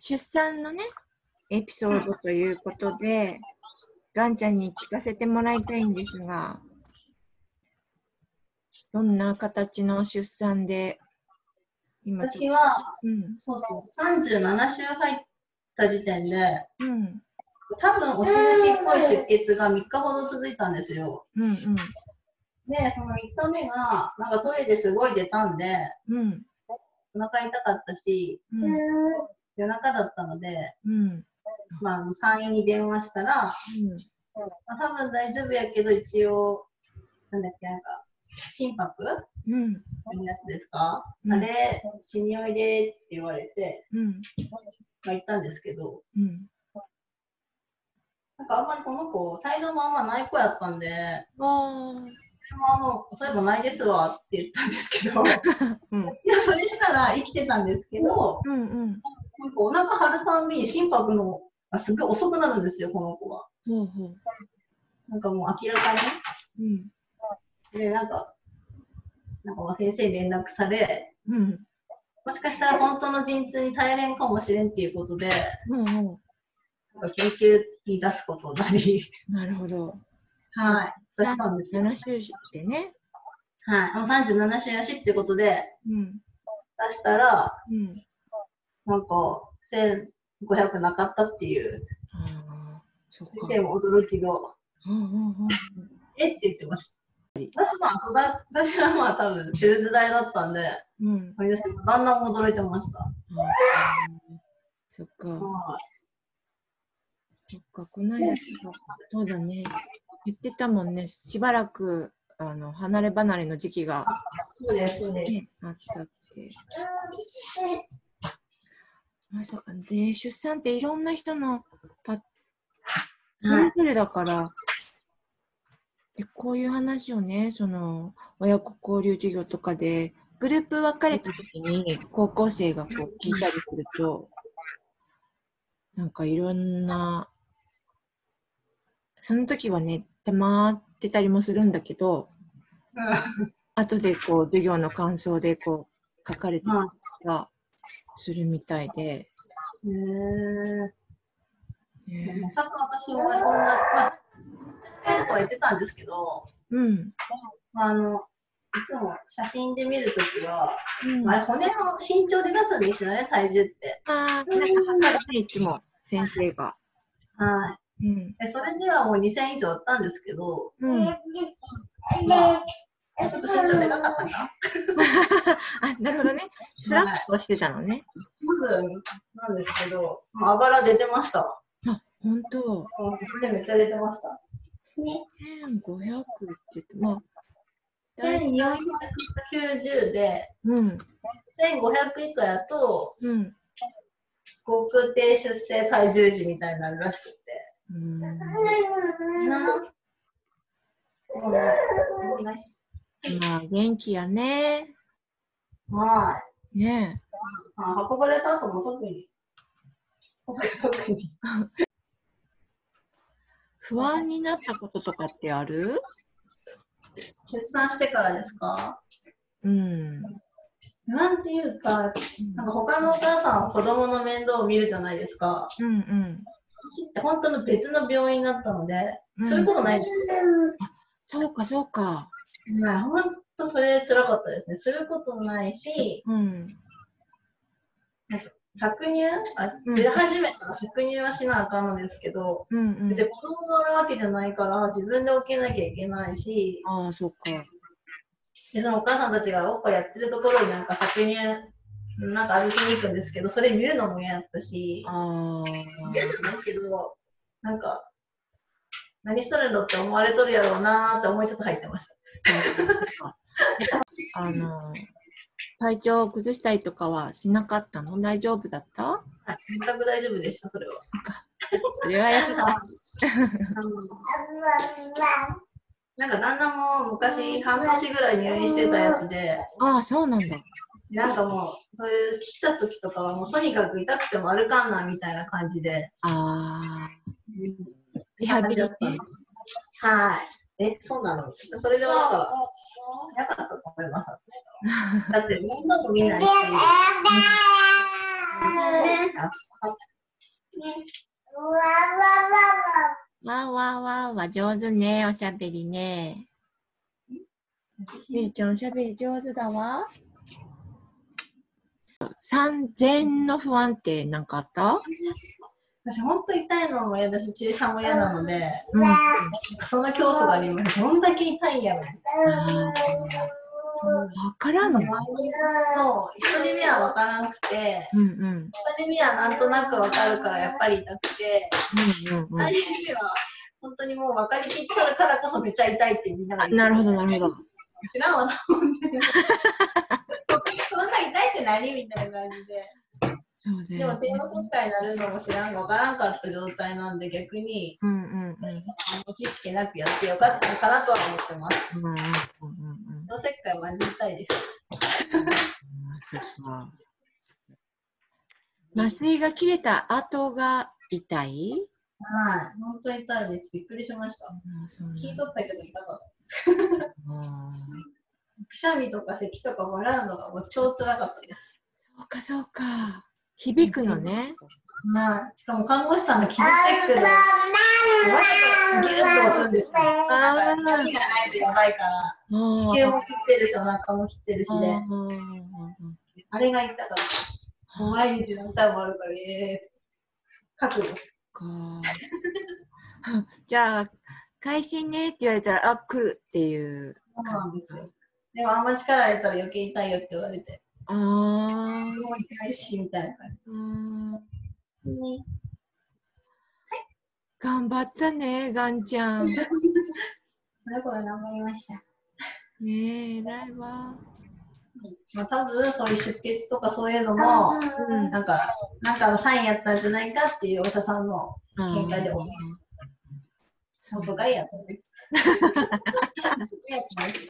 出産のね、エピソードということで、ガンちゃんに聞かせてもらいたいんですが、どんな形の出産で、今私は、うん、そうそう、37週入った時点で、うん、多分お印っぽい出血が3日ほど続いたんですよ。うん、うん、で、その3日目が、なんかトイレですごい出たんで、うん、お腹痛かったし、うん、夜中だったので、うん、まあ、産院に電話したら、まあ、多分大丈夫やけど、一応、なんだっけ、なんか、心拍？うん、のやつですか、うん。あれ、死においでって言われて、うん、まあ、行ったんですけど、うん。なんかあんまりこの子、態度もあんまない子やったんで、ああ、それもあの、そういえばないですわって言ったんですけど、い うん、や、それしたら生きてたんですけど、うん、うん。なんかお腹張るたんびに心拍のがすごい遅くなるんですよ、この子は。ほうほう。なんかもう明らかうん、に。で、なんか、なんかまあ先生に連絡され、うん、もしかしたら本当の陣痛に耐えれんかもしれんっていうことで、うん、なんか救急に出すことになり、なるほど。はい、出したんですよ。7週でね。はい、もう37週やしっていうことでうん、出したら、うん。なんか1500なかったっていう。先生も驚きの。えって言ってました。私の後だ、私はまあ多分手術代だったんで、うん。私も旦那も驚いてました。そっか。はそっか、この間、そうだね。言ってたもんね。しばらく、あの、離れ離れの時期が、い、そうです、そうです。ね、あったって。まさかね、出産っていろんな人のパそれぞれだから、でこういう話をね、その親子交流授業とかで、グループ分かれた時に高校生がこう聞いたりすると、なんかいろんな、その時はね、たまってたりもするんだけど、後でこう授業の感想でこう書かれてたりとかするみたいで、へーねまさか私もそんな、まあ、変とは言ってたんですけど、うん。まあ、あの、いつも写真で見るときは、うんあれ骨の身長で出すんですよね、体重って。ああ、なんか測るね、いつも先生が。はうん。それではもう2000以上あったんですけど、うん。まあ、ちょっと身長でかかったか あ、なるほどね。スラッとしてたのね。まずなんですけど、まあ、あばら出てました。あ、ほんと。もう骨めっちゃ出てました。1500って言って、まあ、だい1490で、うん。1500以下やと、うん。国定出生体重児みたいになるらしくて。うん。なうんまあ、元気やね。はい。ねあ運ばれた後も特に。特に。不安になったこととかってある？出産してからですか？うん。なんていうか、なんか他のお母さんは子供の面倒を見るじゃないですか。うんうん。私って本当の別の病院だったので、うんすることないんですよ。そうか、そうか。はい、本当それ辛かったですね。することもないし、うん。搾乳？あうん出始めたら搾乳はしなあかんのですけど、うんうん別。に子供がおるわけじゃないから、自分で起きなきゃいけないし、ああ、そうか。でそのお母さんたちがおっぱいやってるところになんか搾乳、なんか歩きに行くんですけど、それ見るのも嫌だったし、ああ。ですけど、なんか、何しとるのって思われとるやろうなーって思いちょっと入ってました。あの、体調を崩したりとかはしなかったの？大丈夫だった？はい、全く大丈夫でした、それは。それはやった。なんか旦那も昔半年ぐらい入院してたやつで、ああ、そうなんだ。なんかもう、そういう切った時とかはもうとにかく痛くても歩かんなみたいな感じで。ああ。リハビリね。はい。え、そうなの？それではなんか、なかったと思います。だって、面倒も見ないし、わわわわ、上手ね、おしゃべりね。みるちゃん、おしゃべり上手だわ。産前の不安って何かあった私、本当痛いのも嫌だし、注射も嫌なので、うん。その恐怖があります。どんだけ痛いんやろ。わからんの？そう、一人目は分からなくて、うんうん。二人目はなんとなく分かるからやっぱり痛くて、うんうんうん三人目は本当にもう分かりきっとるからこそめっちゃ痛いってみんながあ言ってなるほど、なるほど。知らんわと思って。そ んな痛いって何？みたいな感じで。でもよ帝王切開になるのも知らん、分からんかった状態なんで逆に、うんうんうん。知識なくやってよかったのかなとは思ってます。うんうんうんうんうん。帝王切開マジ痛いです。麻酔が切れた後が痛い？はい、本当に痛いです。びっくりしました。聞いとったけど痛かった。あ くしゃみとか咳とか笑うのがもう超辛かったです。そうかそうか。響くのね。はい。しかも看護師さんの傷チェックで、わざとギュッと押すんですよ。なんか、鍵がないとやばいから、あ子宮も切ってるし、お腹も切ってるしで、ああれが痛かった。毎日何回もあるから、えー、覚悟です。か。じゃあ、会心ねって言われたら、あ、来るっていう。そうなんですよ。でもあんま力入れたら余計痛いよって言われて、ああ。もう痛いし、みたいな感うんじ。ね、頑張ったね、ガンちゃん。ねこれ頑張りました。え、偉いわ。まあ多分そういう出血とかそういうのも、うんなんか、なんかのサインやったんじゃないかっていうお医者さんの見解で思います。やってます